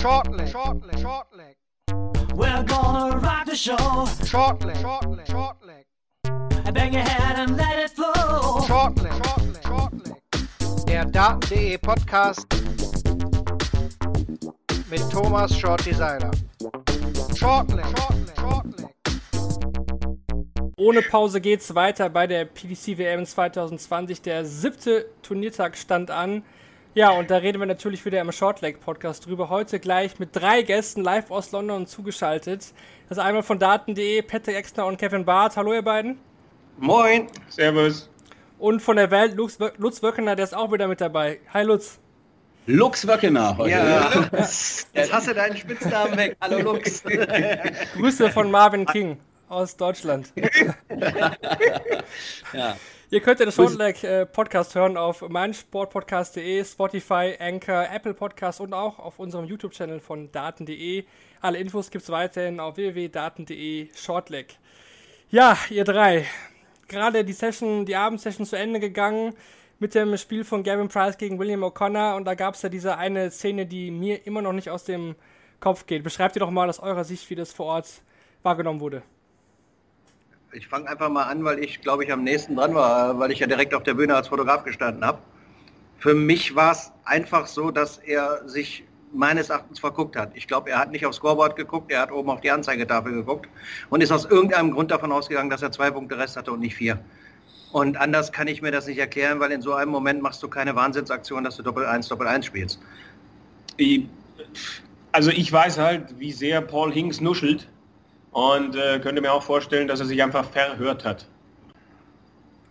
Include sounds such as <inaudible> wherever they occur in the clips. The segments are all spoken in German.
Shortleg, shortleg, shortleg. We're gonna rock the show. Shortleg, shortleg, shortleg. Bang your head and let it flow. Shortleg, shortleg, shortleg. Der Daten.de Podcast mit Thomas Shorty Seiler. Shortleg, shortleg, shortleg. Ohne Pause geht's weiter bei der PDC WM 2020. Der siebte Turniertag stand an. Ja, und da reden wir natürlich wieder im Shortleg Podcast drüber. Heute gleich mit drei Gästen live aus London zugeschaltet. Das ist einmal von Daten.de Patrick Exner und Kevin Barth. Hallo ihr beiden. Moin. Servus. Und von der Welt Lutz, Lutz Wöckener, der ist auch wieder mit dabei. Hi Lutz. Lux Wöckener heute. Ja, jetzt hast du deinen Spitznamen weg. Hallo Lux. Grüße von Marvin King aus Deutschland. <laughs> ja. Ihr könnt den Shortleg äh, Podcast hören auf meinsportpodcast.de, Spotify, Anchor, Apple Podcast und auch auf unserem YouTube-Channel von daten.de. Alle Infos gibt es weiterhin auf www.daten.de Shortleg. Ja, ihr drei. Gerade die Session, die Abendsession zu Ende gegangen mit dem Spiel von Gavin Price gegen William O'Connor und da gab es ja diese eine Szene, die mir immer noch nicht aus dem Kopf geht. Beschreibt ihr doch mal aus eurer Sicht, wie das vor Ort wahrgenommen wurde. Ich fange einfach mal an, weil ich, glaube ich, am nächsten dran war, weil ich ja direkt auf der Bühne als Fotograf gestanden habe. Für mich war es einfach so, dass er sich meines Erachtens verguckt hat. Ich glaube, er hat nicht aufs Scoreboard geguckt, er hat oben auf die Anzeigetafel geguckt und ist aus irgendeinem Grund davon ausgegangen, dass er zwei Punkte Rest hatte und nicht vier. Und anders kann ich mir das nicht erklären, weil in so einem Moment machst du keine Wahnsinnsaktion, dass du Doppel 1, Doppel 1 spielst. Also ich weiß halt, wie sehr Paul Hinks nuschelt und äh, könnte mir auch vorstellen, dass er sich einfach verhört hat.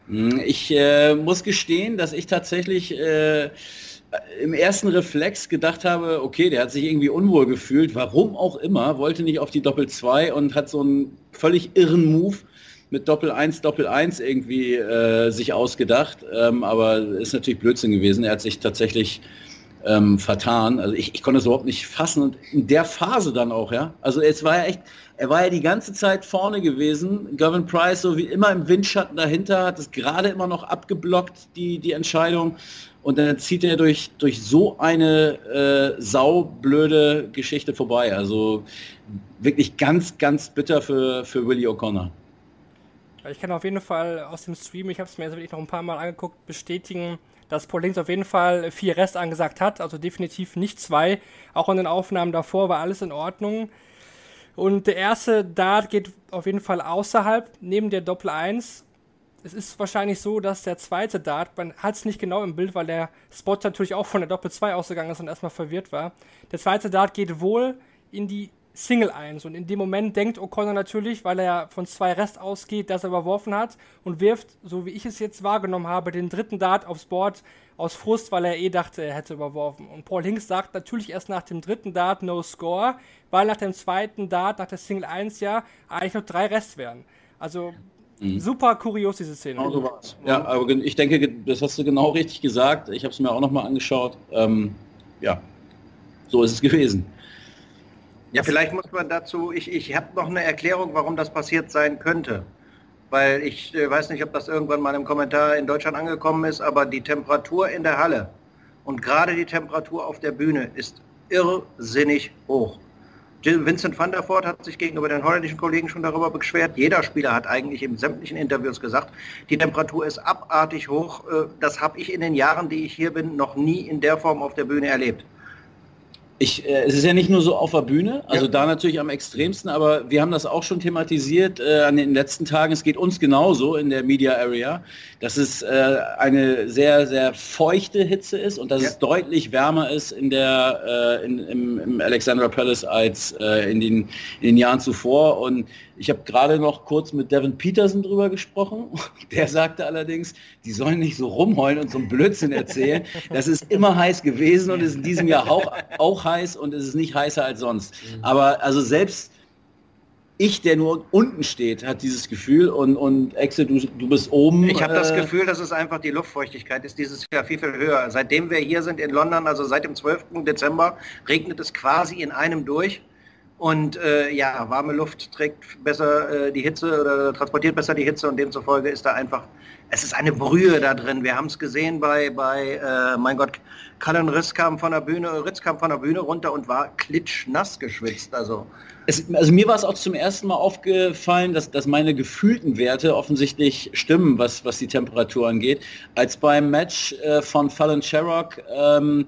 Hm, ich äh, muss gestehen, dass ich tatsächlich äh, im ersten Reflex gedacht habe, okay, der hat sich irgendwie unwohl gefühlt, warum auch immer, wollte nicht auf die Doppel 2 und hat so einen völlig irren Move mit Doppel 1, Doppel 1 irgendwie äh, sich ausgedacht, ähm, aber ist natürlich Blödsinn gewesen. Er hat sich tatsächlich ähm, vertan. Also ich, ich konnte es überhaupt nicht fassen und in der Phase dann auch, ja. Also es war ja echt, er war ja die ganze Zeit vorne gewesen. Gavin Price so wie immer im Windschatten dahinter, hat es gerade immer noch abgeblockt, die, die Entscheidung. Und dann zieht er durch, durch so eine äh, saublöde Geschichte vorbei. Also wirklich ganz, ganz bitter für, für Willie O'Connor. Ich kann auf jeden Fall aus dem Stream, ich habe es mir jetzt wirklich noch ein paar Mal angeguckt, bestätigen, dass Paul Links auf jeden Fall vier Rest angesagt hat, also definitiv nicht zwei. Auch in den Aufnahmen davor war alles in Ordnung. Und der erste Dart geht auf jeden Fall außerhalb, neben der Doppel 1. Es ist wahrscheinlich so, dass der zweite Dart, man hat es nicht genau im Bild, weil der Spot natürlich auch von der Doppel 2 ausgegangen ist und erstmal verwirrt war. Der zweite Dart geht wohl in die Single 1. Und in dem Moment denkt O'Connor natürlich, weil er ja von zwei Rest ausgeht, dass er überworfen hat und wirft, so wie ich es jetzt wahrgenommen habe, den dritten Dart aufs Board aus Frust, weil er eh dachte, er hätte überworfen. Und Paul Hinks sagt natürlich erst nach dem dritten Dart No Score, weil nach dem zweiten Dart, nach der Single 1 ja eigentlich noch drei Rest wären. Also mhm. super kurios diese Szene. Genau so war's. Ja, aber ich denke, das hast du genau richtig gesagt. Ich habe es mir auch nochmal angeschaut. Ähm, ja, so ist es gewesen. Ja, vielleicht muss man dazu, ich, ich habe noch eine Erklärung, warum das passiert sein könnte. Weil ich äh, weiß nicht, ob das irgendwann mal im Kommentar in Deutschland angekommen ist, aber die Temperatur in der Halle und gerade die Temperatur auf der Bühne ist irrsinnig hoch. Vincent van der Voort hat sich gegenüber den holländischen Kollegen schon darüber beschwert. Jeder Spieler hat eigentlich in sämtlichen Interviews gesagt, die Temperatur ist abartig hoch. Äh, das habe ich in den Jahren, die ich hier bin, noch nie in der Form auf der Bühne erlebt. Ich, äh, es ist ja nicht nur so auf der Bühne, also ja. da natürlich am extremsten, aber wir haben das auch schon thematisiert äh, an den letzten Tagen. Es geht uns genauso in der Media Area, dass es äh, eine sehr, sehr feuchte Hitze ist und dass ja. es deutlich wärmer ist in der, äh, in, im, im Alexandra Palace als äh, in, den, in den Jahren zuvor. Und ich habe gerade noch kurz mit Devin Peterson drüber gesprochen. <laughs> Der sagte allerdings, die sollen nicht so rumheulen und so einen Blödsinn erzählen. Das ist immer heiß gewesen und ist in diesem Jahr auch, auch heiß und es ist nicht heißer als sonst. Mhm. Aber also selbst ich, der nur unten steht, hat dieses Gefühl und, und Exe, du, du bist oben. Ich habe äh, das Gefühl, dass es einfach die Luftfeuchtigkeit ist dieses Jahr viel, viel höher. Seitdem wir hier sind in London, also seit dem 12. Dezember, regnet es quasi in einem durch. Und äh, ja, warme Luft trägt besser äh, die Hitze oder transportiert besser die Hitze und demzufolge ist da einfach, es ist eine Brühe da drin. Wir haben es gesehen bei, bei äh, mein Gott, Cullen Riss kam von der Bühne, Ritz kam von der Bühne runter und war klitschnass geschwitzt. Also es, also mir war es auch zum ersten Mal aufgefallen, dass, dass meine gefühlten Werte offensichtlich stimmen, was, was die Temperatur angeht, als beim Match äh, von Fallon Sherrock ähm,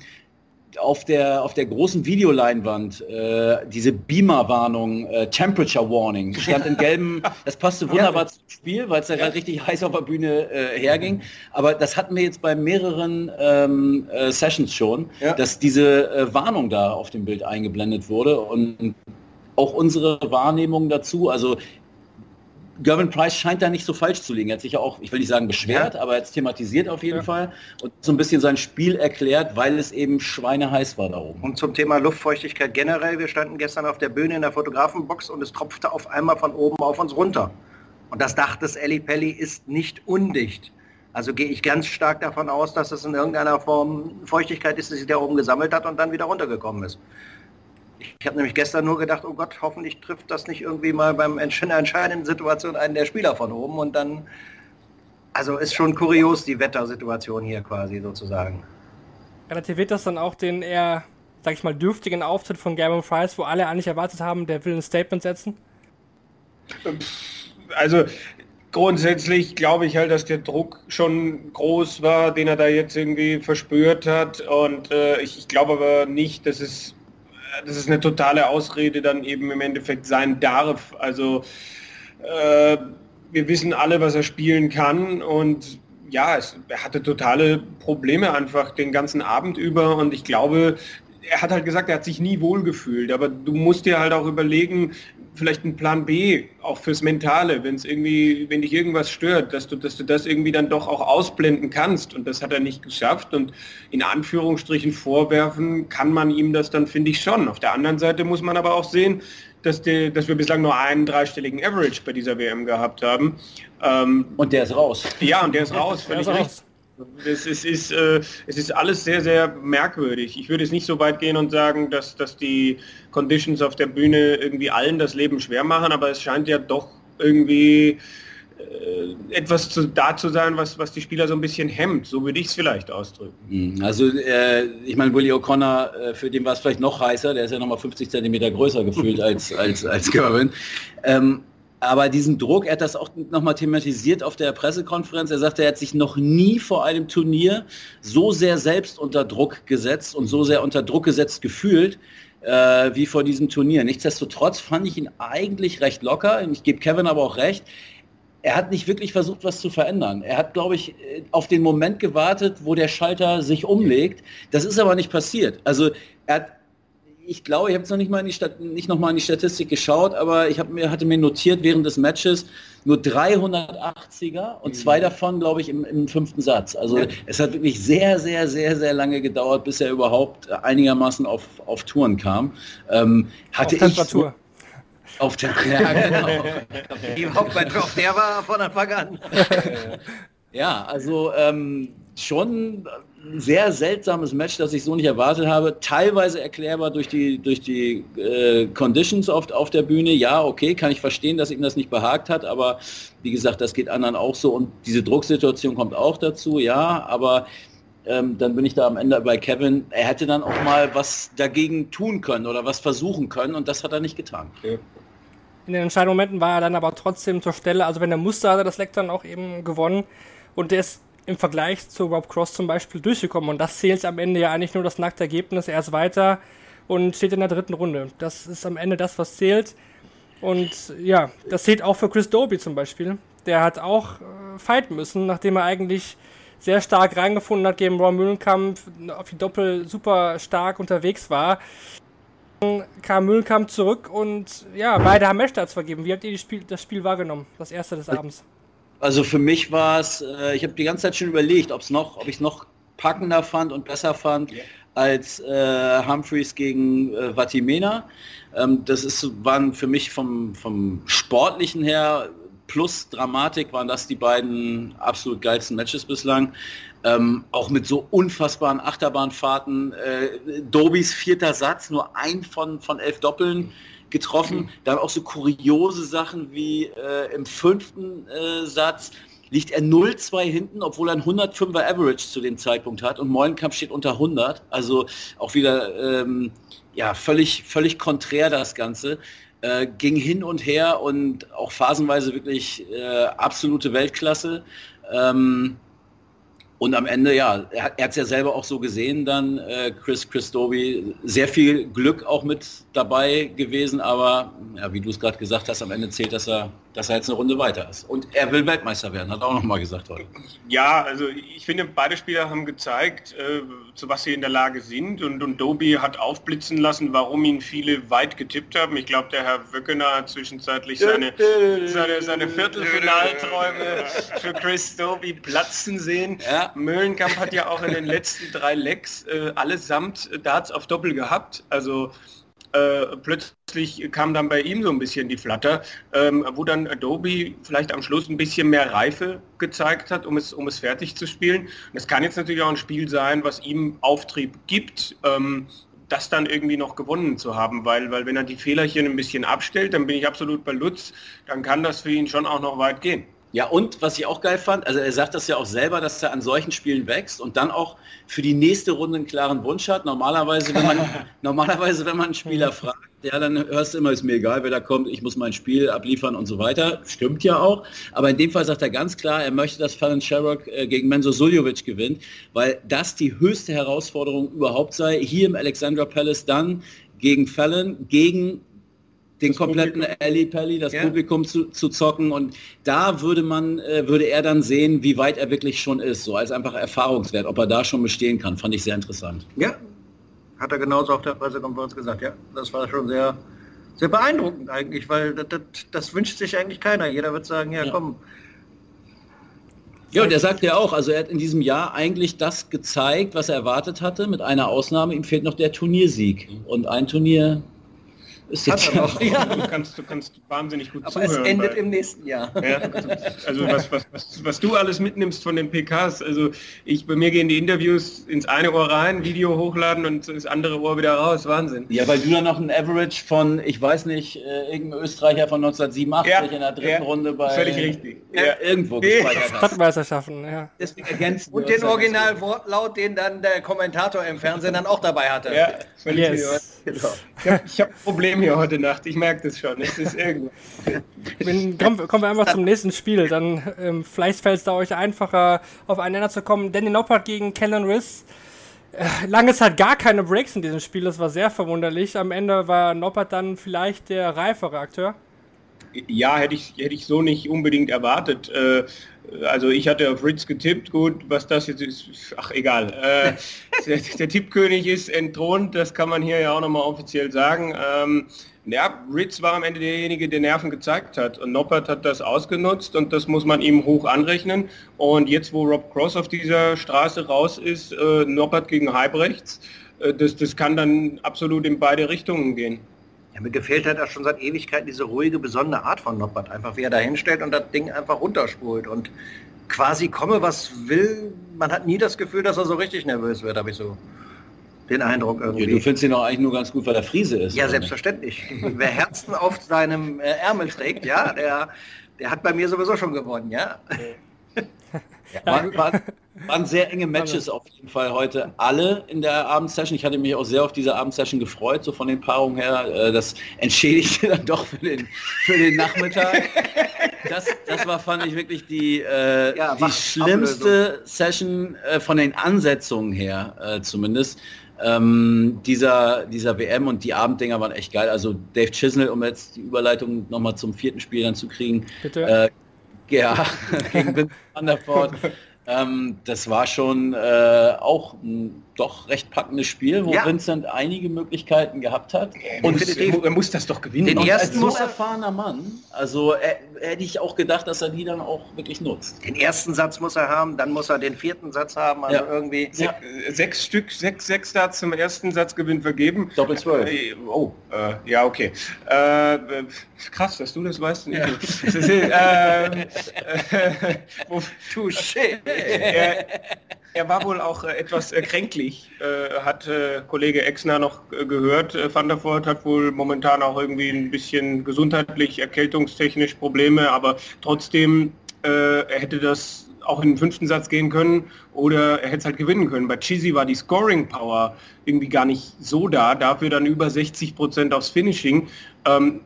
auf der, auf der großen Videoleinwand äh, diese Beamer-Warnung, äh, Temperature Warning, stand in gelben, <laughs> das passte wunderbar zum Spiel, weil es ja. gerade richtig heiß auf der Bühne äh, herging. Aber das hatten wir jetzt bei mehreren ähm, äh, Sessions schon, Ja. dass diese äh, Warnung da auf dem Bild eingeblendet wurde. Und auch unsere Wahrnehmung dazu, also Gervin Price scheint da nicht so falsch zu liegen. Er hat sich ja auch, ich will nicht sagen beschwert, aber jetzt thematisiert auf jeden Ja. Fall und so ein bisschen sein Spiel erklärt, weil es eben schweineheiß war da oben. Und zum Thema Luftfeuchtigkeit generell, wir standen gestern auf der Bühne in der Fotografenbox und es tropfte auf einmal von oben auf uns runter. Und das Dach des Eli Pelli ist nicht undicht. Also gehe ich ganz stark davon aus, dass es in irgendeiner Form Feuchtigkeit ist, die sich da oben gesammelt hat und dann wieder runtergekommen ist. Ich habe nämlich gestern nur gedacht, oh Gott, hoffentlich trifft das nicht irgendwie mal beim entscheidenden Situation einen der Spieler von oben und dann, also ist schon kurios die Wettersituation hier quasi sozusagen. Relativiert das dann auch den eher, sag ich mal, dürftigen Auftritt von Gavin Price, wo alle eigentlich erwartet haben, der will ein Statement setzen? Also grundsätzlich glaube ich halt, dass der Druck schon groß war, den er da jetzt irgendwie verspürt hat. Und äh, ich, ich glaube aber nicht, dass es, dass es eine totale Ausrede dann eben im Endeffekt sein darf. Also äh, wir wissen alle, was er spielen kann und ja, es, er hatte totale Probleme einfach den ganzen Abend über und ich glaube, er hat halt gesagt, er hat sich nie wohlgefühlt, aber du musst dir halt auch überlegen, vielleicht einen Plan B, auch fürs Mentale, wenn es irgendwie, wenn dich irgendwas stört, dass du, dass du das irgendwie dann doch auch ausblenden kannst und das hat er nicht geschafft und in Anführungsstrichen vorwerfen kann man ihm das dann, finde ich schon. Auf der anderen Seite muss man aber auch sehen, dass, der, dass wir bislang nur einen dreistelligen Average bei dieser WM gehabt haben. Ähm, Und der ist raus. ja, und der ist raus, <laughs> Der völlig ist raus. Es ist, es, ist, äh, es ist alles sehr, sehr merkwürdig. Ich würde jetzt nicht so weit gehen und sagen, dass, dass die Conditions auf der Bühne irgendwie allen das Leben schwer machen, aber es scheint ja doch irgendwie äh, etwas zu, da zu sein, was, was die Spieler so ein bisschen hemmt. So würde ich es vielleicht ausdrücken. Mhm. Also äh, ich meine, Willie O'Connor, äh, für den war es vielleicht noch heißer, der ist ja nochmal 50 Zentimeter größer gefühlt <laughs> als, als, als Gervin. Ähm, aber diesen Druck, er hat das auch nochmal thematisiert auf der Pressekonferenz. Er sagte, er hat sich noch nie vor einem Turnier so sehr selbst unter Druck gesetzt und so sehr unter Druck gesetzt gefühlt, äh, wie vor diesem Turnier. Nichtsdestotrotz fand ich ihn eigentlich recht locker. Ich gebe Kevin aber auch recht. Er hat nicht wirklich versucht, was zu verändern. Er hat, glaube ich, äh, auf den Moment gewartet, wo der Schalter sich umlegt. Das ist aber nicht passiert. Also er hat ich glaube, ich habe jetzt noch nicht mal in die Stat nicht noch mal in die Statistik geschaut, aber ich habe mir hatte mir notiert während des Matches nur 380er und zwei davon, glaube ich, im, im fünften Satz. Also Ja. es hat wirklich sehr, sehr, sehr, sehr lange gedauert, bis er überhaupt einigermaßen auf, auf Touren kam. Ähm, hatte Auf Temperatur. Ich, auf der, <laughs> ja, genau. Die Hauptmannschaft, auf der war von Anfang an. <laughs> Ja, also ähm, schon sehr seltsames Match, das ich so nicht erwartet habe. Teilweise erklärbar durch die, durch die äh, Conditions oft auf der Bühne. Ja, okay, kann ich verstehen, dass ihm das nicht behagt hat, aber wie gesagt, das geht anderen auch so und diese Drucksituation kommt auch dazu, ja, aber ähm, dann bin ich da am Ende bei Kevin. Er hätte dann auch mal was dagegen tun können oder was versuchen können und das hat er nicht getan. In den entscheidenden Momenten war er dann aber trotzdem zur Stelle. Also wenn er musste, hat er das Leck dann auch eben gewonnen. Und der ist im Vergleich zu Rob Cross zum Beispiel durchgekommen. Und das zählt am Ende ja eigentlich nur das nackte Ergebnis. Er ist weiter und steht in der dritten Runde. Das ist am Ende das, was zählt. Und ja, das zählt auch für Chris Doby zum Beispiel. Der hat auch äh, fighten müssen, nachdem er eigentlich sehr stark reingefunden hat gegen Ron Mühlenkamp, auf die Doppel super stark unterwegs war kam Mühlenkamp zurück und ja, beide haben Matchstarts vergeben. Wie habt ihr Spiel, das Spiel wahrgenommen? Das erste des Abends. Also für mich war es, äh, ich habe die ganze Zeit schon überlegt, ob's noch, ob ich es noch packender fand und besser fand als äh, Humphreys gegen äh, Vatimena. Ähm, das ist, waren für mich vom, vom Sportlichen her plus Dramatik waren das die beiden absolut geilsten Matches bislang. Ähm, auch mit so unfassbaren Achterbahnfahrten. Äh, Dobis vierter Satz, nur ein von, von elf Doppeln getroffen. Mhm. Dann auch so kuriose Sachen wie äh, im fünften äh, Satz liegt er 0-2 hinten, obwohl er ein 105er Average zu dem Zeitpunkt hat und Mollenkamp steht unter 100. Also auch wieder ähm, ja, völlig, völlig konträr das Ganze. Äh, ging hin und her und auch phasenweise wirklich äh, absolute Weltklasse. Ähm, und am Ende, ja, er, hat es ja selber auch so gesehen, dann äh, Chris Christobi, sehr viel Glück auch mit dabei gewesen, aber ja, wie du es gerade gesagt hast, am Ende zählt, dass er, dass er jetzt eine Runde weiter ist. Und er will Weltmeister werden, hat er auch nochmal gesagt heute. Ja, also ich finde, beide Spieler haben gezeigt, äh, zu was sie in der Lage sind und, und Dobi hat aufblitzen lassen, warum ihn viele weit getippt haben. Ich glaube, der Herr Wöckener hat zwischenzeitlich seine, seine, seine Viertelfinalträume für Chris Dobi platzen sehen. Ja. Möllenkamp hat ja auch in den letzten drei Lecks äh, allesamt Darts auf Doppel gehabt. Also äh, plötzlich kam dann bei ihm so ein bisschen die Flatter, ähm, wo dann Adobe vielleicht am Schluss ein bisschen mehr Reife gezeigt hat, um es, um es fertig zu spielen. Das kann jetzt natürlich auch ein Spiel sein, was ihm Auftrieb gibt. Ähm, das dann irgendwie noch gewonnen zu haben, weil, weil wenn er die Fehlerchen ein bisschen abstellt, dann bin ich absolut bei Lutz, dann kann das für ihn schon auch noch weit gehen. Ja, und was ich auch geil fand, also er sagt das ja auch selber, dass er an solchen Spielen wächst und dann auch für die nächste Runde einen klaren Wunsch hat. Normalerweise, wenn man, <laughs> normalerweise, wenn man einen Spieler fragt, ja, dann hörst du immer, ist mir egal, wer da kommt, ich muss mein Spiel abliefern und so weiter. Stimmt ja auch. Aber in dem Fall sagt er ganz klar, er möchte, dass Fallon Sherrock äh, gegen Menzo Suljovic gewinnt, weil das die höchste Herausforderung überhaupt sei. Hier im Alexandra Palace dann gegen Fallon, gegen den kompletten Ali Pelli, das ja. Publikum zu, zu zocken und da würde man, äh, würde er dann sehen, wie weit er wirklich schon ist, so als einfach Erfahrungswert, ob er da schon bestehen kann, fand ich sehr interessant. Ja, hat er genauso auf der Pressekonferenz gesagt, ja, das war schon sehr, sehr beeindruckend eigentlich, weil das, das, das wünscht sich eigentlich keiner. Jeder wird sagen, ja, ja. komm, ja, und er sagt ja auch, also er hat in diesem Jahr eigentlich das gezeigt, was er erwartet hatte, mit einer Ausnahme, ihm fehlt noch der Turniersieg. Und ein Turnier ist jetzt ja auch, <laughs> ja. Du, kannst, du kannst wahnsinnig gut Aber zuhören. es endet im nächsten Jahr. Ja, <laughs> also was, was, was, was, du alles mitnimmst von den PKs, also ich bei mir gehen die Interviews ins eine Ohr rein, Video hochladen und das andere Ohr wieder raus, Wahnsinn. Ja, weil du dann noch ein Average von, ich weiß nicht, äh, irgendeinem Österreicher von 1987 ja, in der dritten ja, Runde bei völlig richtig. Ja, irgendwo gespeichert. Stadtmeisterschaften, ja. Deswegen ergänzen und den Originalwortlaut, den dann der Kommentator im Fernsehen dann auch dabei hatte. Ja, völlig yes. Genau. Ich habe hab ein Hier heute Nacht, ich merke das schon. Es ist irgendwo. Wenn, kommen, kommen, wir einfach zum nächsten Spiel. Dann ähm, vielleicht fällt es da euch einfacher, aufeinander zu kommen. Danny Noppert gegen Kellen Riss. Äh, lange Zeit gar keine Breaks in diesem Spiel, das war sehr verwunderlich. Am Ende war Noppert dann vielleicht der reifere Akteur. Ja, hätte ich, hätte ich so nicht unbedingt erwartet. Äh, also ich hatte auf Ritz getippt, gut, was das jetzt ist, ach egal. Äh, <laughs> der, der, Tippkönig ist entthront, das kann man hier ja auch nochmal offiziell sagen. Ähm, ja, Ritz war am Ende derjenige, der Nerven gezeigt hat und Noppert hat das ausgenutzt und das muss man ihm hoch anrechnen. Und jetzt, wo Rob Cross auf dieser Straße raus ist, äh, Noppert gegen Halbrechts, äh, das, das kann dann absolut in beide Richtungen gehen. Mir gefällt halt auch schon seit Ewigkeit diese ruhige, besondere Art von Noppert. Einfach wie er da hinstellt und das Ding einfach runterspult und quasi komme, was will. Man hat nie das Gefühl, dass er so richtig nervös wird, habe ich so den Eindruck irgendwie. Ja, du findest ihn auch eigentlich nur ganz gut, weil er Friese ist. Ja, selbstverständlich. Wer Herzen auf seinem äh, Ärmel trägt, ja, der, der hat bei mir sowieso schon gewonnen, ja. Ja, war, war, waren sehr enge Matches auf jeden Fall heute alle in der Abendsession. Ich hatte mich auch sehr auf diese Abendsession gefreut, so von den Paarungen her. Äh, das entschädigte <laughs> dann doch für den, für den Nachmittag. Das, das war, fand ich, wirklich die, äh, ja, die schlimmste Ablösung. Session äh, von den Ansetzungen her äh, zumindest. Ähm, dieser, dieser WM und die Abenddinger waren echt geil. Also Dave Chisnell, um jetzt die Überleitung nochmal zum vierten Spiel dann zu kriegen. Bitte? Ja, gegen Vince Van der Voort. Ähm, das war schon äh, auch ein doch recht packendes Spiel, wo Ja. Vincent einige Möglichkeiten gehabt hat. Und Definitiv. er muss das doch gewinnen. Den Und ersten als so er- erfahrener Mann, also äh, hätte ich auch gedacht, dass er die dann auch wirklich nutzt. Den ersten Satz muss er haben, dann muss er den vierten Satz haben, also Ja. irgendwie. Ja. Äh, Sechs Stück, sechs, sechs Starts zum ersten Satzgewinn vergeben. Doppel zwölf. Äh, Oh, äh, ja, okay. Äh, äh, krass, dass du das weißt. Ja. <laughs> Äh, äh, <laughs> Touché. Er, er war wohl auch äh, etwas äh, kränklich, äh, hat Kollege Exner noch gehört. Van der Voort hat wohl momentan auch irgendwie ein bisschen gesundheitlich, erkältungstechnisch Probleme, aber trotzdem, er hätte das auch in den fünften Satz gehen können oder er hätte es halt gewinnen können. Bei Chizzy war die Scoring Power irgendwie gar nicht so da, dafür dann über 60 Prozent aufs Finishing. Ähm,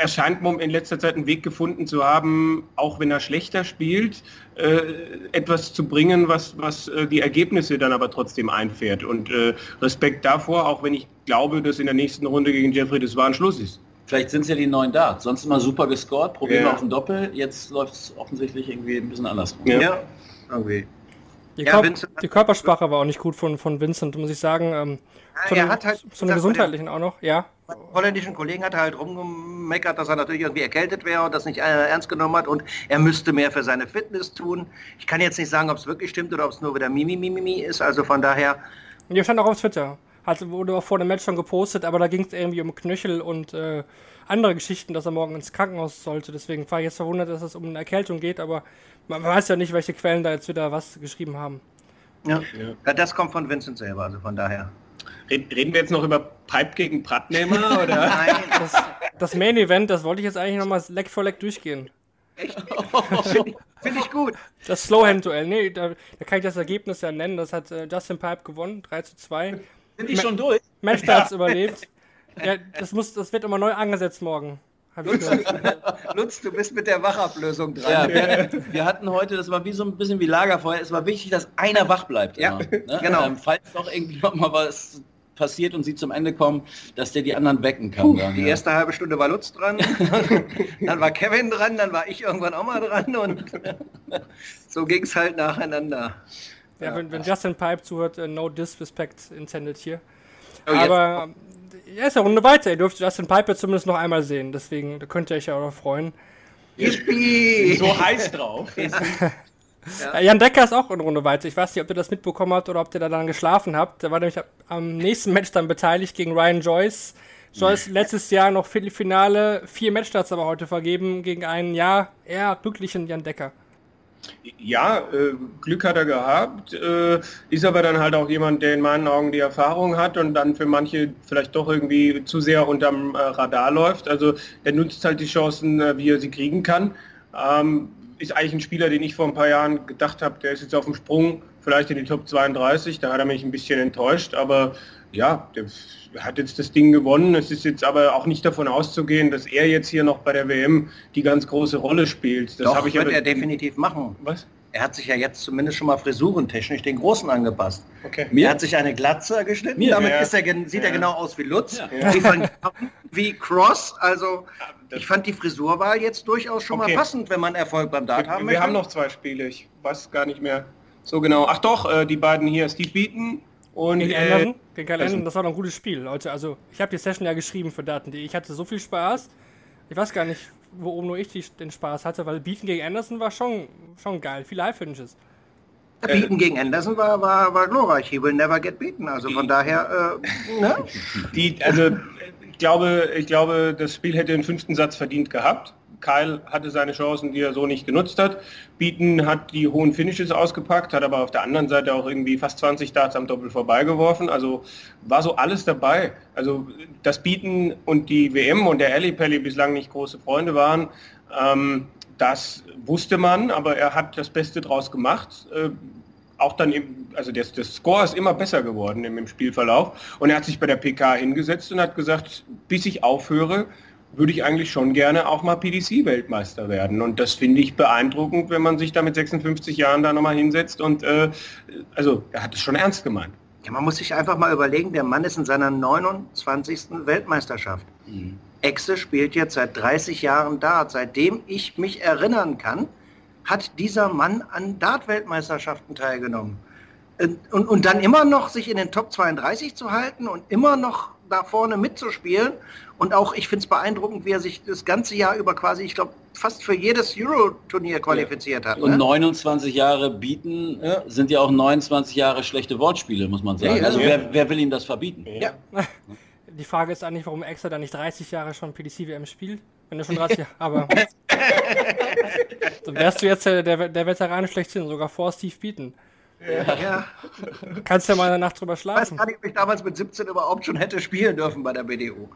er scheint mom- in letzter Zeit einen Weg gefunden zu haben, auch wenn er schlechter spielt, äh, etwas zu bringen, was, was äh, die Ergebnisse dann aber trotzdem einfährt. Und äh, Respekt davor, auch wenn ich glaube, dass in der nächsten Runde gegen Jeffrey das war ein Schluss ist. Vielleicht sind es ja die neuen Darts. Sonst immer super gescored, Probleme Ja. auf dem Doppel. Jetzt läuft es offensichtlich irgendwie ein bisschen anders. Ja. Ja, irgendwie. Die, Ja, Körp die Körpersprache war auch nicht gut von, von Vincent, muss ich sagen. Ähm, von, er hat halt, den gesagt, gesundheitlichen auch noch, ja. Holländischen Kollegen hat halt rumgemeckert, dass er natürlich irgendwie erkältet wäre und das nicht äh, ernst genommen hat und er müsste mehr für seine Fitness tun. Ich kann jetzt nicht sagen, ob es wirklich stimmt oder ob es nur wieder Mimi Mimi ist. Also von daher, Und die stand auch auf Twitter. Hat, wurde auch vor dem Match schon gepostet, aber da ging es irgendwie um Knöchel und äh, andere Geschichten, dass er morgen ins Krankenhaus sollte. Deswegen war ich jetzt verwundert, dass es um eine Erkältung geht, aber man weiß ja nicht, welche Quellen da jetzt wieder was geschrieben haben. ja. Ja, das kommt von Vincent selber. Also von daher. Red- Reden wir jetzt noch über Pipe gegen Prattnehmer <laughs> oder? Nein, Das, das Main Event, das wollte ich jetzt eigentlich nochmal Leck for Leck durchgehen. finde ich, find ich gut. Das Slowhand-Duell, nee, da, da kann ich das Ergebnis ja nennen. Das hat äh, Justin Pipe gewonnen, 3 zu 2. Sind die schon durch? Match ja. überlebt. Ja, das, muss, das wird immer neu angesetzt morgen. <laughs> Lutz, du bist mit der Wachablösung Ja, dran. wir, wir hatten heute, das war wie so ein bisschen wie Lagerfeuer, es war wichtig, dass einer wach bleibt. Ja, immer, ne? genau. Ähm, falls noch irgendwie noch mal was passiert und sie zum Ende kommen, dass der die anderen wecken kann. Puh, dann, die ja. erste halbe Stunde war Lutz dran, <laughs> dann war Kevin dran, dann war ich irgendwann auch mal dran und so ging es halt nacheinander. Ja, wenn, wenn Justin Pipe zuhört, äh, no disrespect intended hier. Oh, Aber ähm, er ist ja Runde weiter. Ihr dürft Justin Pipe jetzt zumindest noch einmal sehen. Deswegen da könnt ihr euch ja auch noch freuen. Yippie! so heiß drauf. <laughs> Äh, Jan Decker ist auch in Runde weiter. Ich weiß nicht, ob ihr das mitbekommen habt oder ob ihr da dann geschlafen habt. Der war nämlich am nächsten Match dann beteiligt gegen Ryan Joyce. Joyce letztes Jahr noch Viertelfinale, vier Matchstarts aber heute vergeben gegen einen ja eher glücklichen Jan Decker. Ja, äh, Glück hat er gehabt, äh, ist aber dann halt auch jemand, der in meinen Augen die Erfahrung hat und dann für manche vielleicht doch irgendwie zu sehr unterm äh, Radar läuft. Also er nutzt halt die Chancen, äh, wie er sie kriegen kann. Ähm, ist eigentlich ein Spieler, den ich vor ein paar Jahren gedacht habe, der ist jetzt auf dem Sprung, vielleicht in die Top 32, da hat er mich ein bisschen enttäuscht, aber ja, der hat jetzt das Ding gewonnen. Es ist jetzt aber auch nicht davon auszugehen, dass er jetzt hier noch bei der WM die ganz große Rolle spielt. Das Doch, habe ich wird aber, er definitiv machen. Was? Er hat sich ja jetzt zumindest schon mal frisurentechnisch den Großen angepasst. Okay. Er hat sich eine Glatze geschnitten, Mir? damit Ja. ist er, sieht er Ja. genau aus wie Lutz, Ja. wie, von, wie Cross. Also ich fand die Frisurwahl jetzt durchaus schon Okay. mal passend, wenn man Erfolg beim Dart haben Wir, möchte. wir haben noch zwei Spiele, ich weiß gar nicht mehr so genau. Ach doch, äh, die beiden hier, Steve Beaton und Gegen äh, Anderson? Gegen Kyle das- Anderson, das war doch ein gutes Spiel, Leute. Also, ich habe die Session ja geschrieben für Daten.de. Ich hatte so viel Spaß. Ich weiß gar nicht, wo oben nur ich die, den Spaß hatte, weil Beaten gegen Anderson war schon, schon geil. Viele High-Finishes. Der Beaten gegen Anderson war, war, war glorreich. He will never get beaten. Also von daher, äh, ne? die, also ich glaube, ich glaube, das Spiel hätte den fünften Satz verdient gehabt. Kyle hatte seine Chancen, die er so nicht genutzt hat. Beaton hat die hohen Finishes ausgepackt, hat aber auf der anderen Seite auch irgendwie fast 20 Darts am Doppel vorbeigeworfen. Also war so alles dabei. Also dass Beaton und die WM und der Ali Pelli bislang nicht große Freunde waren, ähm, das wusste man, aber er hat das Beste draus gemacht. Äh, auch dann eben, also das, das Score ist immer besser geworden im, im Spielverlauf. Und er hat sich bei der PK hingesetzt und hat gesagt, bis ich aufhöre, würde ich eigentlich schon gerne auch mal PDC-Weltmeister werden. Und das finde ich beeindruckend, wenn man sich da mit 56 Jahren da nochmal hinsetzt. Und äh, also er hat es schon ernst gemeint. Ja, man muss sich einfach mal überlegen, der Mann ist in seiner 29. Weltmeisterschaft. Mhm. Exe spielt jetzt seit 30 Jahren Dart, seitdem ich mich erinnern kann. hat dieser Mann an Dart-Weltmeisterschaften teilgenommen. Und, und, und dann immer noch sich in den Top 32 zu halten und immer noch da vorne mitzuspielen. Und auch, ich finde es beeindruckend, wie er sich das ganze Jahr über quasi, ich glaube, fast für jedes Euro-Turnier qualifiziert hat. Und Ne? 29 Jahre bieten Ja. sind ja auch 29 Jahre schlechte Wortspiele, muss man sagen. Ja, ja. also wer, wer will ihm das verbieten? Ja. <laughs> Die Frage ist eigentlich, warum Exer da nicht 30 Jahre schon PDC-WM spielt. Wenn du schon <laughs> 30 Jahre, aber. <laughs> Dann wärst du jetzt der, der Veteran schlechthin, sogar vor Steve Beaton. Ja. Kannst ja mal eine Nacht drüber Ich weiß schlafen. gar nicht, ob ich damals mit 17 überhaupt schon hätte spielen dürfen bei der BDU.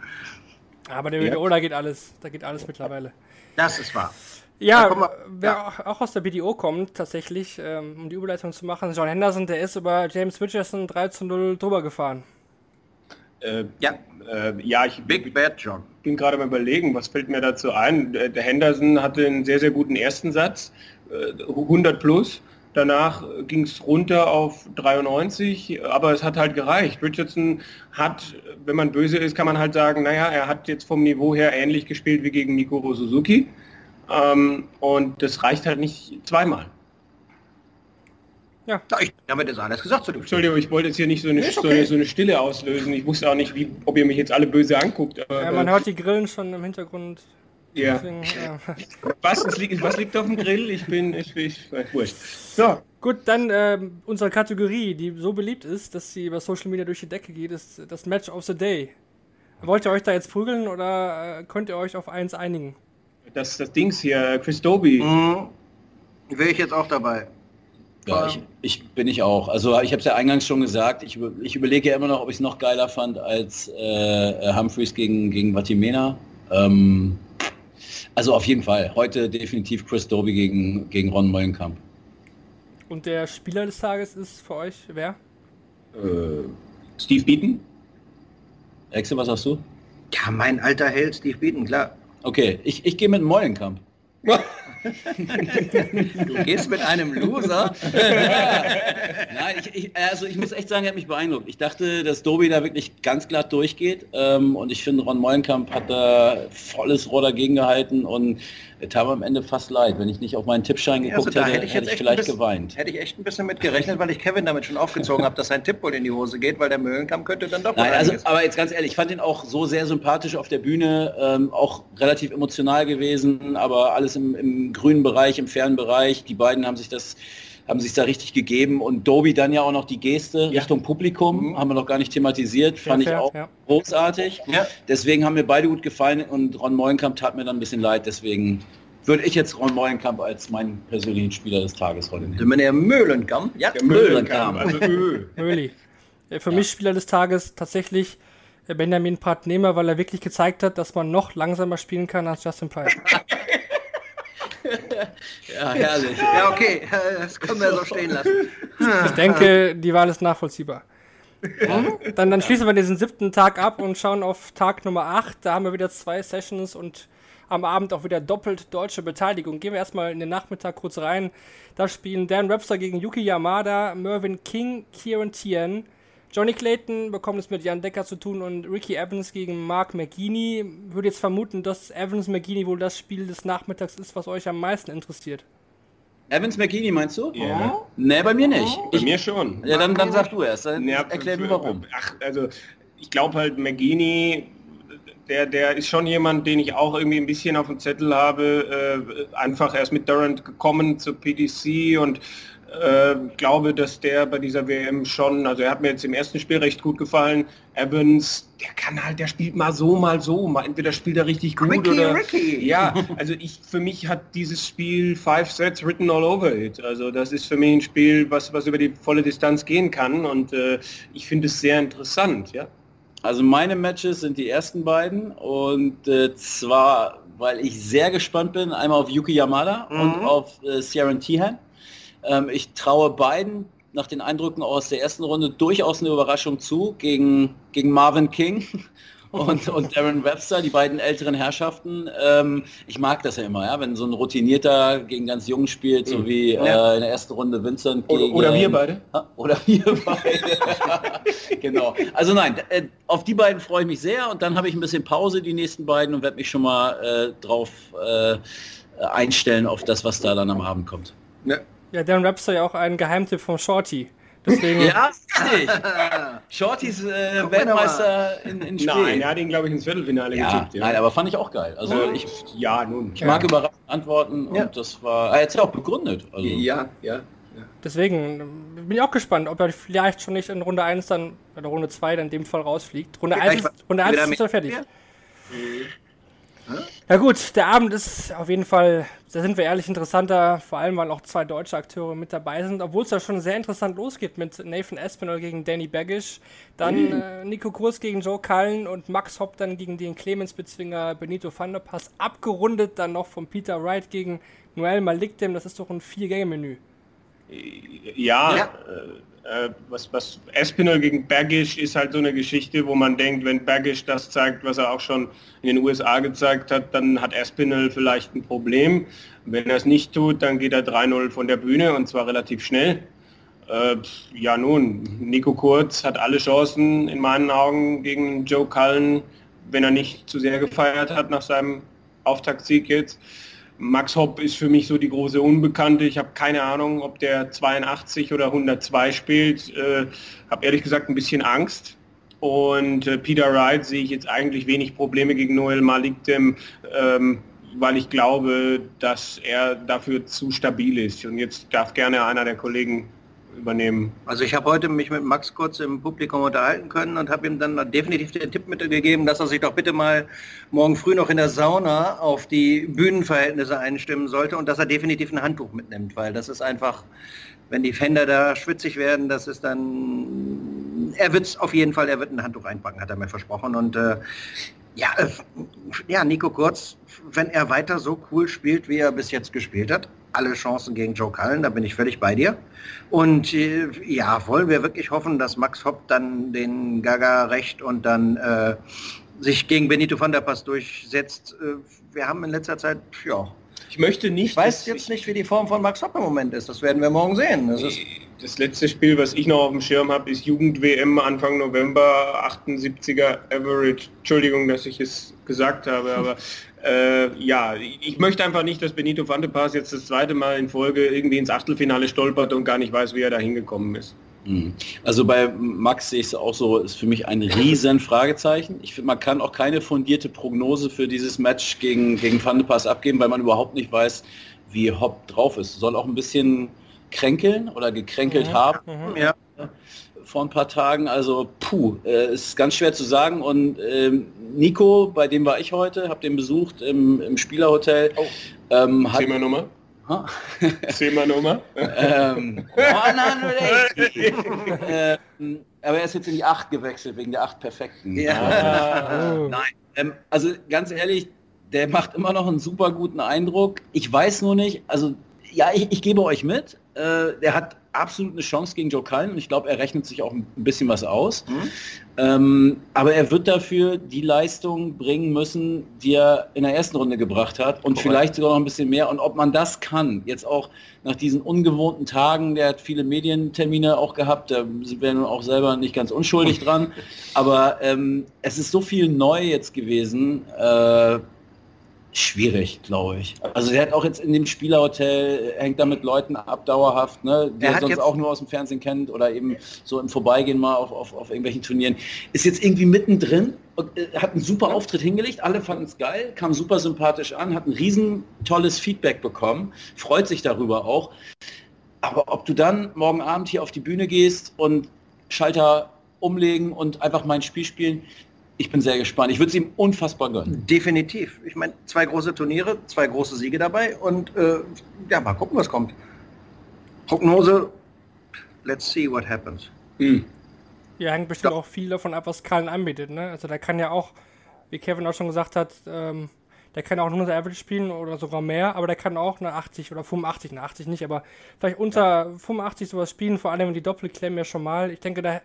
Aber der BDO, da geht alles. Da geht alles mittlerweile. Das ist wahr. Ja, wir- wer auch- auch aus der BDO kommt, tatsächlich, ähm, um die Überleitung zu machen, John Henderson, der ist über James Richardson 3 zu 0 drüber gefahren. Äh, Ja, äh, ja, ich Big Bad John. bin gerade mal überlegen, was fällt mir dazu ein. Der der Henderson hatte einen sehr, sehr guten ersten Satz, äh, 100 plus. Danach ging es runter auf 93, aber es hat halt gereicht. Richardson hat, wenn man böse ist, kann man halt sagen, naja, er hat jetzt vom Niveau her ähnlich gespielt wie gegen Nikoro Suzuki. Ähm, und das reicht halt nicht zweimal. Ja, ich damit ist alles gesagt zu dem. Entschuldigung, ich wollte jetzt hier nicht so eine, Nee, ist so okay. eine, so eine Stille auslösen. Ich wusste auch nicht, wie, ob ihr mich jetzt alle böse anguckt. Aber, Ja, man äh, hört die Grillen schon im Hintergrund. Ja. Deswegen, ja. Was, es liegt, was liegt auf dem Grill? Ich bin, ich bin, ich, äh, wurscht. So, Gut, dann ähm, unsere Kategorie, die so beliebt ist, dass sie über Social Media durch die Decke geht, ist das Match of the Day. Wollt ihr euch da jetzt prügeln oder äh, könnt ihr euch auf eins einigen? das, das Dings hier, Chris Doby. Mhm. Wäre ich jetzt auch dabei. Ja, ich, ich bin ich auch. Also ich habe es ja eingangs schon gesagt, ich, ich überlege ja immer noch, ob ich es noch geiler fand als äh, Humphreys gegen, gegen Vatimena. Ähm, also auf jeden Fall. Heute definitiv Chris Doby gegen, gegen Ron Mollenkamp. Und der Spieler des Tages ist für euch wer? Äh, Steve Beaton. Exe, was sagst du? Ja, mein alter Held Steve Beaton, klar. Okay, ich, ich gehe mit Mollenkamp. Du gehst mit einem Loser. <laughs> Nein, ich, ich, also ich muss echt sagen, er hat mich beeindruckt. Ich dachte, dass Dobi da wirklich ganz glatt durchgeht. Ähm, und ich finde, Ron Mollenkamp hat da volles Rohr dagegen gehalten und es tat mir am Ende fast leid. Wenn ich nicht auf meinen Tippschein geguckt Also da hätte, hätte ich, echt ein vielleicht bisschen, geweint. Hätte ich echt ein bisschen mit gerechnet, weil ich Kevin damit schon aufgezogen habe, dass sein Tipp wohl in die Hose geht, weil der Möhlenkamp könnte dann doch Nein, also, aber jetzt ganz ehrlich, ich fand ihn auch so sehr sympathisch auf der Bühne, ähm, auch relativ emotional gewesen, aber alles im, im grünen Bereich, im fairen Bereich. Die beiden haben sich das haben sich da richtig gegeben und Dobi dann ja auch noch die Geste Ja. Richtung Publikum, Mhm. haben wir noch gar nicht thematisiert, fand ich auch ja. großartig. Ja. Deswegen haben mir beide gut gefallen und Ron Mollenkamp tat mir dann ein bisschen leid, deswegen würde ich jetzt Ron Mollenkamp als meinen persönlichen Spieler des Tages heute nehmen. Der Möhlenkamp, ja. Der Möhlenkamp. Also Ö. <laughs> Möli. Äh, Für mich Spieler des Tages tatsächlich äh, Benjamin Pratt-Nehmer, weil er wirklich gezeigt hat, dass man noch langsamer spielen kann als Justin Price. <laughs> <laughs> Ja, herrlich. Ja, okay, das können wir so stehen lassen. Ich denke, die Wahl ist nachvollziehbar. Dann, dann schließen wir diesen siebten Tag ab und schauen auf Tag Nummer 8. Da haben wir wieder zwei Sessions und am Abend auch wieder doppelt deutsche Beteiligung. Gehen wir erstmal in den Nachmittag kurz rein. Da spielen Dan Webster gegen Yuki Yamada, Mervyn King, Kieran Tien. Johnny Clayton bekommt es mit Jan Decker zu tun und Ricky Evans gegen Mark McGeaney. Würde jetzt vermuten, dass Evans McGeaney wohl das Spiel des Nachmittags ist, was euch am meisten interessiert. Evans McKinney meinst du? Ja. Nee, bei mir nicht. Bei Ich, mir schon. ja, dann, dann sag du erst. Dann Ja, erklär du warum. Ach, also ich glaube halt, McGeaney, der, der ist schon jemand, den ich auch irgendwie ein bisschen auf dem Zettel habe. Äh, einfach erst mit Durant gekommen zur PDC und äh, glaube, dass der bei dieser WM schon, also er hat mir jetzt im ersten Spiel recht gut gefallen. Evans, der kann halt, der spielt mal so, mal so. Mal entweder spielt er richtig gut Ricky, oder. Ricky. Ja, also ich für mich hat dieses Spiel Five Sets written all over it. Also das ist für mich ein Spiel, was, was über die volle Distanz gehen kann und äh, ich finde es sehr interessant, ja. Also meine Matches sind die ersten beiden und äh, zwar, weil ich sehr gespannt bin, einmal auf Yuki Yamada und Mhm. auf äh, Ciaran Tehan. Ähm, ich traue beiden nach den Eindrücken aus der ersten Runde durchaus eine Überraschung zu gegen, gegen Marvin King <laughs> und, <laughs> und Darren Webster, die beiden älteren Herrschaften. Ähm, ich mag das ja immer, ja, wenn so ein Routinierter gegen ganz Jungen spielt, so Mhm. wie Ja. äh, in der ersten Runde Vincent Oder, gegen... oder wir beide. Oder wir <laughs> beide. genau. Also nein, äh, auf die beiden freue ich mich sehr und dann habe ich ein bisschen Pause, die nächsten beiden, und werde mich schon mal äh, drauf äh, einstellen auf das, was da dann am Abend kommt. Ja. Ja, Darren Rapster ja auch ein Geheimtipp vom Shorty. Deswegen, <laughs> Ja, richtig. <laughs> Shortys äh, Guck mal Weltmeister in, in Spee. Nein, er hat ihn, glaube ich, ins Viertelfinale ja, getippt. nein, aber fand ich auch geil. Also ich, ja, nun. ich mag überraschend antworten Ja. und das war, er hat ja auch begründet. Also. Ja, ja. deswegen bin ich auch gespannt, ob er vielleicht schon nicht in Runde 1 dann, oder Runde 2 dann in dem Fall rausfliegt. Runde 1 ist, Runde 1 Wieder ist fertig. Ja. Ja gut, der Abend ist auf jeden Fall, da sind wir ehrlich, interessanter, vor allem weil auch zwei deutsche Akteure mit dabei sind, obwohl es da schon sehr interessant losgeht mit Nathan Espinel gegen Danny Baggish, dann äh, Nico Kurz gegen Joe Cullen und Max Hopp dann gegen den Clemens-Bezwinger Benito van der Pass, abgerundet dann noch von Peter Wright gegen Noel Malikdem, das ist doch ein Vier-Gänge-Menü. Ja, Ja. Äh, äh, was, was Espinel gegen Baggish ist halt so eine Geschichte, wo man denkt, wenn Baggish das zeigt, was er auch schon in den USA gezeigt hat, dann hat Espinel vielleicht ein Problem. Wenn er es nicht tut, dann geht er 3-0 von der Bühne und zwar relativ schnell. Äh, ja nun, Nico Kurz hat alle Chancen in meinen Augen gegen Joe Cullen, wenn er nicht zu sehr gefeiert hat nach seinem Auftaktsieg jetzt. Max Hopp ist für mich so die große Unbekannte. Ich habe keine Ahnung, ob der 82 oder 102 spielt. Äh, habe ehrlich gesagt ein bisschen Angst. Und äh, Peter Wright sehe ich jetzt eigentlich wenig Probleme gegen Noel Malikdem, ähm, weil ich glaube, dass er dafür zu stabil ist. Und jetzt darf gerne einer der Kollegen übernehmen. Also ich habe heute mich mit Max kurz im Publikum unterhalten können und habe ihm dann definitiv den Tipp mitgegeben, dass er sich doch bitte mal morgen früh noch in der Sauna auf die Bühnenverhältnisse einstimmen sollte und dass er definitiv ein Handtuch mitnimmt, weil das ist einfach, wenn die Fender da schwitzig werden, das ist dann, er wird es auf jeden Fall, er wird ein Handtuch einpacken, hat er mir versprochen und äh, ja, äh, ja, Nico Kurz, wenn er weiter so cool spielt, wie er bis jetzt gespielt hat, alle Chancen gegen Joe Cullen, da bin ich völlig bei dir. Und äh, ja, wollen wir wirklich hoffen, dass Max Hopp dann den Gaga recht und dann äh, sich gegen Benito van der Pass durchsetzt. Äh, wir haben in letzter Zeit, ja, Ich möchte nicht. ich weiß jetzt nicht, wie die Form von Max Hopp im Moment ist. Das werden wir morgen sehen. Das ist, Das letzte Spiel, was ich noch auf dem Schirm habe, ist Jugend-WM Anfang November, 78er Average. Entschuldigung, dass ich es gesagt habe, aber <laughs> äh, ja, ich möchte einfach nicht, dass Benito Van de Pass jetzt das zweite Mal in Folge irgendwie ins Achtelfinale stolpert und gar nicht weiß, wie er da hingekommen ist. Mhm. Also bei Max sehe ich es auch so, ist für mich ein riesen Fragezeichen. Ich finde, man kann auch keine fundierte Prognose für dieses Match gegen, gegen Van de Pass abgeben, weil man überhaupt nicht weiß, wie Hopp drauf ist. Soll auch ein bisschen kränkeln oder gekränkelt Mhm. haben Mhm. ja, vor ein paar Tagen. Also puh, äh, ist ganz schwer zu sagen. Und ähm, Nico, bei dem war ich heute, habe den besucht im, im Spielerhotel. Oh. Ähm, hat, Zehmer-Nummer? Ha? <laughs> Zehmer-Nummer? ähm, <laughs> 180. ähm, aber er ist jetzt in die 8 gewechselt, wegen der 8 Perfekten. Ja. Oh. Nein, ähm, also ganz ehrlich, der macht immer noch einen super guten Eindruck. Ich weiß nur nicht, also ja, ich, ich gebe euch mit. Äh, der hat absolut eine Chance gegen Joe Cullen und ich glaube, er rechnet sich auch ein bisschen was aus. Hm? Ähm, aber er wird dafür die Leistung bringen müssen, die er in der ersten Runde gebracht hat und Korrekt. vielleicht sogar noch ein bisschen mehr. Und ob man das kann, jetzt auch nach diesen ungewohnten Tagen, der hat viele Medientermine auch gehabt, da sind wir nun auch selber nicht ganz unschuldig dran. <laughs> Aber ähm, es ist so viel neu jetzt gewesen. Äh, schwierig, glaube ich. Also er hat auch jetzt in dem Spielerhotel, äh, hängt da mit Leuten ab dauerhaft, ne, die Er er sonst auch nur aus dem Fernsehen kennt oder eben so im Vorbeigehen mal auf, auf, auf irgendwelchen Turnieren. Ist jetzt irgendwie mittendrin äh, hat einen super Auftritt hingelegt, alle fanden es geil, kam super sympathisch an, hat ein riesen tolles Feedback bekommen, freut sich darüber auch. Aber ob du dann morgen Abend hier auf die Bühne gehst und Schalter umlegen und einfach mein Spiel spielen, ich bin sehr gespannt. Ich würde es ihm unfassbar gönnen. Definitiv. Ich meine, zwei große Turniere, zwei große Siege dabei und äh, ja, mal gucken, was kommt. Prognose, let's see what happens. Hm. Ja, hängt bestimmt auch viel davon ab, was Kallen anbietet. Ne? Also der kann ja auch, wie Kevin auch schon gesagt hat, ähm, der kann auch nur eine Average spielen oder sogar mehr, aber der kann auch eine 80 oder 85, eine 80 nicht, aber vielleicht unter 85 sowas spielen, vor allem die Doppelklemmen ja schon mal. Ich denke, da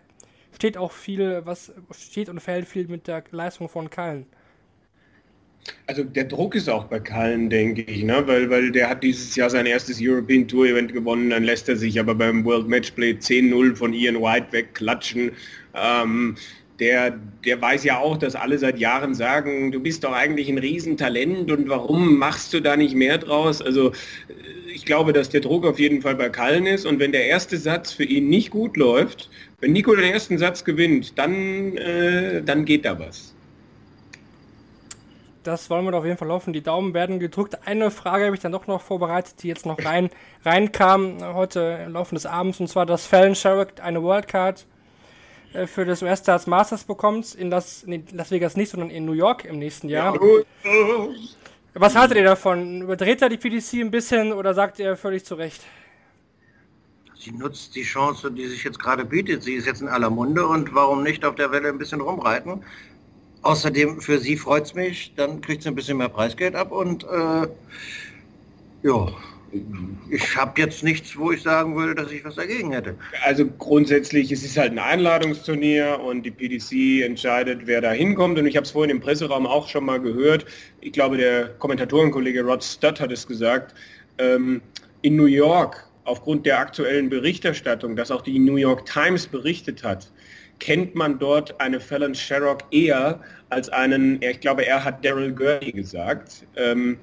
steht auch viel, was steht und fällt viel mit der Leistung von Kallen. Also der Druck ist auch bei Kallen, denke ich, ne? weil, weil der hat dieses Jahr sein erstes European Tour Event gewonnen, dann lässt er sich aber beim World Matchplay 10-0 von Ian White wegklatschen. Ähm, der, der weiß ja auch, dass alle seit Jahren sagen, du bist doch eigentlich ein Riesentalent und warum machst du da nicht mehr draus? Also äh, ich glaube, dass der Druck auf jeden Fall bei Kallen ist und wenn der erste Satz für ihn nicht gut läuft, wenn Nico den ersten Satz gewinnt, dann, äh, dann geht da was. Das wollen wir doch auf jeden Fall hoffen. Die Daumen werden gedrückt. Eine Frage habe ich dann doch noch vorbereitet, die jetzt noch rein reinkam heute im Laufe des Abends, und zwar, dass Fallon Sherrick eine Wildcard äh, für das US Stars Masters bekommt, in Las, in Las Vegas nicht, sondern in New York im nächsten Jahr. Was haltet ihr davon? Überdreht er die PDC ein bisschen oder sagt ihr völlig zu Recht? Sie nutzt die Chance, die sich jetzt gerade bietet. Sie ist jetzt in aller Munde und warum nicht auf der Welle ein bisschen rumreiten? Außerdem für sie freut es mich, dann kriegt sie ein bisschen mehr Preisgeld ab und äh, ja, ich habe jetzt nichts, wo ich sagen würde, dass ich was dagegen hätte. Also grundsätzlich, es ist halt ein Einladungsturnier und die PDC entscheidet, wer da hinkommt. Und ich habe es vorhin im Presseraum auch schon mal gehört. Ich glaube, der Kommentatorenkollege Rod Studd hat es gesagt. Ähm, in New York, aufgrund der aktuellen Berichterstattung, dass auch die New York Times berichtet hat, kennt man dort eine Fallon Sherrock eher als einen, ich glaube, er hat Daryl Gurney gesagt. Ähm,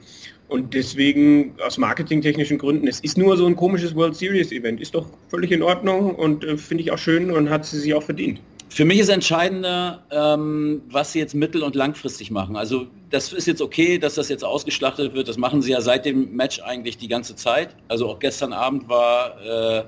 und deswegen aus marketingtechnischen Gründen, es ist nur so ein komisches World Series Event, ist doch völlig in Ordnung und äh, finde ich auch schön und hat sie sich auch verdient. Für mich ist entscheidender, ähm, was sie jetzt mittel- und langfristig machen. Also das ist jetzt okay, dass das jetzt ausgeschlachtet wird. Das machen sie ja seit dem Match eigentlich die ganze Zeit. Also auch gestern Abend war äh,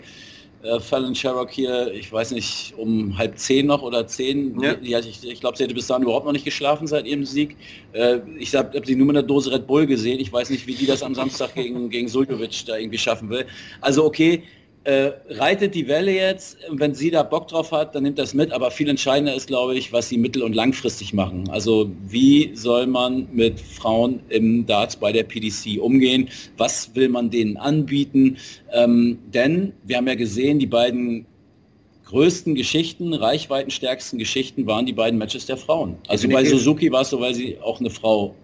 äh, Fallon Sherrock hier, ich weiß nicht, um halb zehn noch oder zehn. Ja. Die, ich, ich glaube, sie hätte bis dahin überhaupt noch nicht geschlafen seit ihrem Sieg. Äh, ich habe hab sie nur mit einer Dose Red Bull gesehen. Ich weiß nicht, wie die das am Samstag gegen, gegen Suljovic da irgendwie schaffen will. Also okay, äh, reitet die Welle jetzt, wenn sie da Bock drauf hat, dann nimmt das mit, aber viel entscheidender ist, glaube ich, was sie mittel- und langfristig machen. Also wie soll man mit Frauen im Darts bei der PDC umgehen? Was will man denen anbieten? Ähm, denn wir haben ja gesehen, die beiden größten Geschichten, reichweitenstärksten Geschichten waren die beiden Matches der Frauen. Also bei Suzuki war es so, weil sie auch eine Frau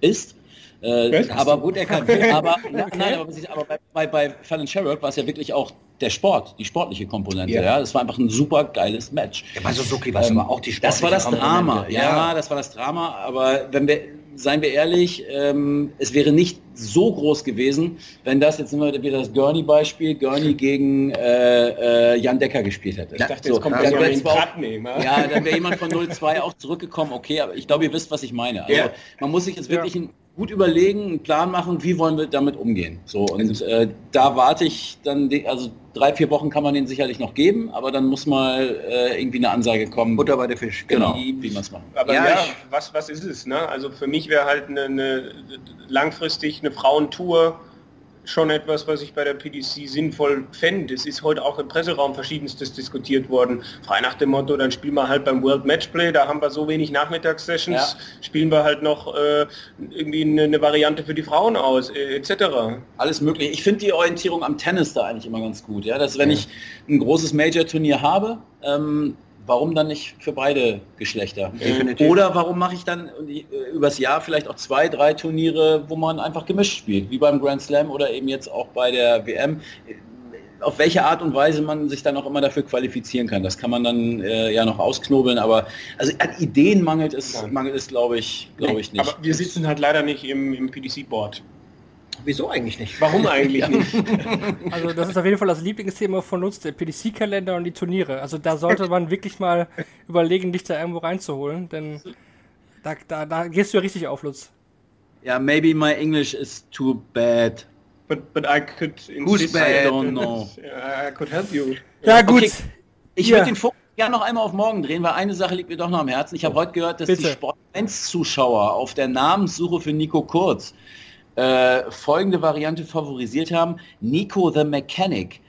ist. Äh, aber gut, er kann. aber, <laughs> okay. nein, aber, aber bei, bei, bei Fallon Sherrock war es ja wirklich auch der Sport, die sportliche Komponente. Ja, ja? das war einfach ein super geiles Match. Ja, bei Suzuki war es ähm, aber auch die sportliche Das war das Drama. Ja, ja, das war das Drama. Aber wenn wir, seien wir ehrlich, ähm, es wäre nicht so groß gewesen, wenn das jetzt immer wieder das Gurney-Beispiel, Gurney <laughs> gegen äh, äh, Jan Decker gespielt hätte. Ich dachte, jetzt so, kommt dann wäre ja, dann wäre jemand von 02 auch zurückgekommen. Okay, aber ich glaube, ihr wisst, was ich meine. Also man muss sich jetzt wirklich ein gut überlegen, einen Plan machen, wie wollen wir damit umgehen. So und äh, da warte ich dann, die, also drei, vier Wochen kann man den sicherlich noch geben, aber dann muss mal äh, irgendwie eine Ansage kommen. Butter bei der Fisch. Genau, wie, wie man es macht. Aber ja, ja was, was ist es? Ne? Also für mich wäre halt eine, eine langfristig eine Frauentour schon etwas, was ich bei der PDC sinnvoll fände. Es ist heute auch im Presseraum verschiedenstes diskutiert worden. Frei nach dem Motto, dann spielen wir halt beim World Matchplay, da haben wir so wenig Nachmittagssessions, ja. spielen wir halt noch äh, irgendwie eine, eine, Variante für die Frauen aus, äh, etc. Alles möglich. Ich finde die Orientierung am Tennis da eigentlich immer ganz gut. Ja? Dass wenn ja. ich ein großes Major-Turnier habe, ähm, warum dann nicht für beide Geschlechter? Definitiv. Oder warum mache ich dann äh, übers Jahr vielleicht auch zwei, drei Turniere, wo man einfach gemischt spielt, wie beim Grand Slam oder eben jetzt auch bei der WM? Auf welche Art und Weise man sich dann auch immer dafür qualifizieren kann, das kann man dann äh, ja noch ausknobeln, aber also an Ideen mangelt es, mangelt es glaube ich, glaube ich nicht. Aber wir sitzen halt leider nicht im, im PDC-Board. Wieso eigentlich nicht? Warum <laughs> eigentlich nicht? <laughs> Also das ist auf jeden Fall das Lieblingsthema von uns, der PDC-Kalender und die Turniere. Also da sollte man wirklich mal überlegen, dich da irgendwo reinzuholen, denn da, da, da gehst du ja richtig auf, Lutz. Ja, yeah, maybe my English is too bad. But, but I could Who's bad? I don't know. I could help you. Ja, gut. Okay. Ich würde den Fokus gerne noch einmal auf morgen drehen, weil eine Sache liegt mir doch noch am Herzen. Ich habe heute gehört, dass Bitte. die Sport 1 Zuschauer auf der Namenssuche für Nico Kurz äh, folgende Variante favorisiert haben. Nico the Mechanic.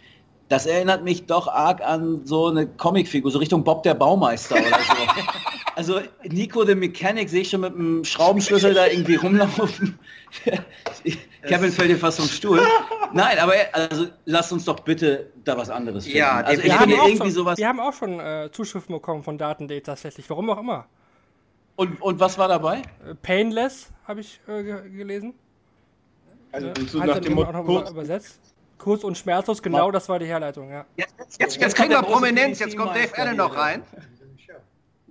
Das erinnert mich doch arg an so eine Comicfigur, so Richtung Bob der Baumeister oder so. <laughs> Also Nico the Mechanic sehe ich schon mit einem Schraubenschlüssel da irgendwie rumlaufen. <laughs> Kevin fällt dir fast vom Stuhl. Nein, aber also lasst uns doch bitte da was anderes finden. Ja, also ich finde irgendwie schon, sowas. Wir haben auch schon äh, Zuschriften bekommen von Datendate tatsächlich. Warum auch immer. Und, und was war dabei? Äh, Painless habe ich äh, gelesen. Also ja, so nach dem Motto kurz, übersetzt. Kurz und schmerzlos, genau das war die Herleitung, ja. Jetzt, jetzt, jetzt kriegen wir Prominenz, jetzt kommt Dave Allen noch rein.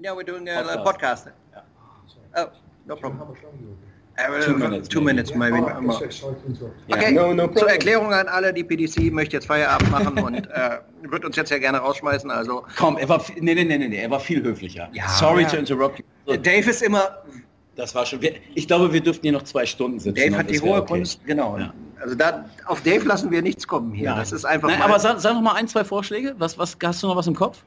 Yeah, we're doing a podcast. Podcast. Oh, no problem. Uh, Two minutes, Two maybe. minutes, maybe. Okay, No, no zur. Erklärung an alle, die PDC möchte jetzt Feierabend machen <laughs> und äh, wird uns jetzt ja gerne rausschmeißen. Also Komm, er war, nee, nee, nee, nee, nee, er war viel höflicher. Ja. Sorry Ja. to interrupt you. So, Dave ist immer, das war schon, ich glaube, wir dürften hier noch zwei Stunden sitzen. Dave hat die hohe okay. Kunst, genau. Ja. Also da, auf Dave lassen wir nichts kommen hier. Nein. Das ist einfach Nein, aber sag, sag noch mal ein, zwei Vorschläge. Was, was, hast du noch was im Kopf?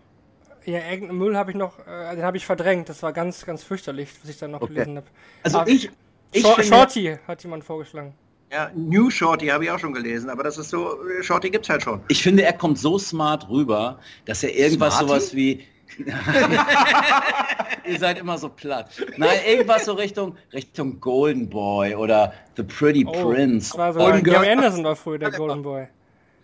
Ja, irgendeinen Müll habe ich noch, äh, den habe ich verdrängt. Das war ganz, ganz fürchterlich, was ich dann noch Okay. gelesen habe. Also Ah, ich, ich Shor finde- Shorty hat jemand vorgeschlagen. ja, New Shorty habe ich auch schon gelesen, aber das ist so, Shorty gibt's halt schon. Ich finde, er kommt so smart rüber, dass er irgendwas Smarty? sowas wie. <laughs> Ihr seid immer so platt. Nein, irgendwas so Richtung Richtung Golden Boy oder The Pretty Oh, Prince. war so Golden Gary Girl. Anderson war früher der Golden Boy.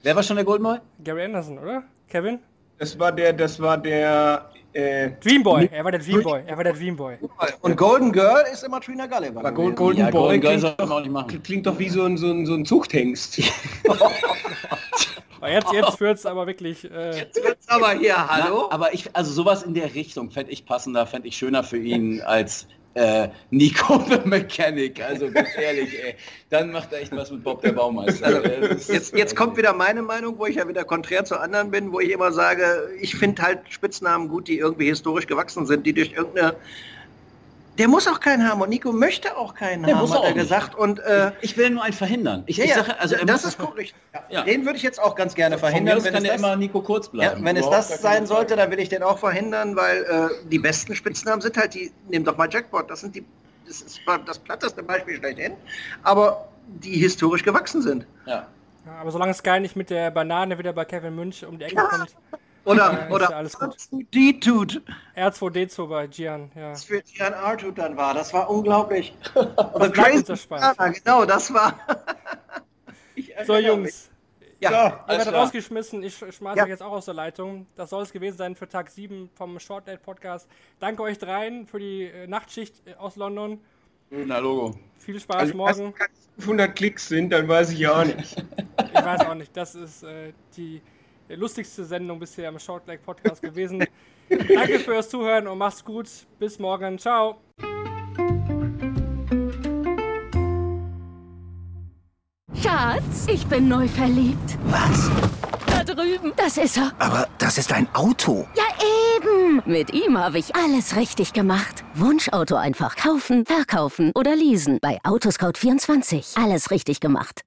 Wer war schon der Golden Boy? Gary Anderson, oder? Kevin? Das war der, das war der, äh, Dream Boy. Er war der Dream Boy. Er war der Dream Boy. Und Golden Girl ist immer Trina Gulliver. gewesen. Gold, Golden Ja, Boy Golden Girl klingt, soll man auch doch, klingt doch wie so ein, so ein, so ein Zuchthengst. <laughs> <laughs> Aber jetzt, jetzt <laughs> wird's aber wirklich. Äh, Jetzt wird's aber hier, Na, hallo? aber ich, also sowas in der Richtung fände ich passender, fände ich schöner für ihn als äh, Nico <laughs> the Mechanic. Also ganz ehrlich, ey. Dann macht er echt was mit Bob der Baumeister. Also, ist- jetzt, jetzt kommt wieder meine Meinung, wo ich ja wieder konträr zu anderen bin, wo ich immer sage, ich finde halt Spitznamen gut, die irgendwie historisch gewachsen sind, die durch irgendeine... Der muss auch keinen haben und Nico möchte auch keinen Der haben, muss hat auch er nicht. gesagt. Und äh, Ich will nur einen verhindern. Ich, ja, ich ja, sage, also er das muss- ist. Ich, <laughs> Ja. Den würde ich jetzt auch ganz gerne verhindern. Wenn kann es das, immer Nico kurz ja, bleiben. wenn es das gar sein sollte, dann will ich den auch verhindern, weil äh, die besten Spitznamen sind halt die, nimm doch mal Jackpot, das sind die, das ist das platteste Beispiel schlechthin, aber die historisch gewachsen sind. Ja. ja, aber solange Sky nicht mit der Banane wieder bei Kevin Münch um die Ecke kommt. Oder, Ja, oder ja alles gut. D-Tut, R2D2 bei Gian, ja. was für Gian Artut dann war, das war unglaublich. <laughs> Das uns erspart. Banana, genau, das war... <laughs> Ich So. Jungs. Ja, Ihr Alles werdet klar. rausgeschmissen. Ich sch- schmeiße Ja. euch jetzt auch aus der Leitung. Das soll es gewesen sein für Tag 7 vom Short Date Podcast. Danke euch dreien für die äh, Nachtschicht äh, aus London. Na, Logo. Viel Spaß Also, morgen. wenn es 500 Klicks sind, dann weiß ich auch nicht. Ich weiß auch nicht. Das ist äh, die lustigste Sendung bisher im Short Leg Podcast gewesen. <laughs> Danke fürs Zuhören und macht's gut. Bis morgen. Ciao. Schatz, ich bin neu verliebt. Was? Da drüben. Das ist er. Aber das ist ein Auto. Ja, eben. Mit ihm habe ich alles richtig gemacht. Wunschauto einfach kaufen, verkaufen oder leasen. Bei Autoscout24. Alles richtig gemacht.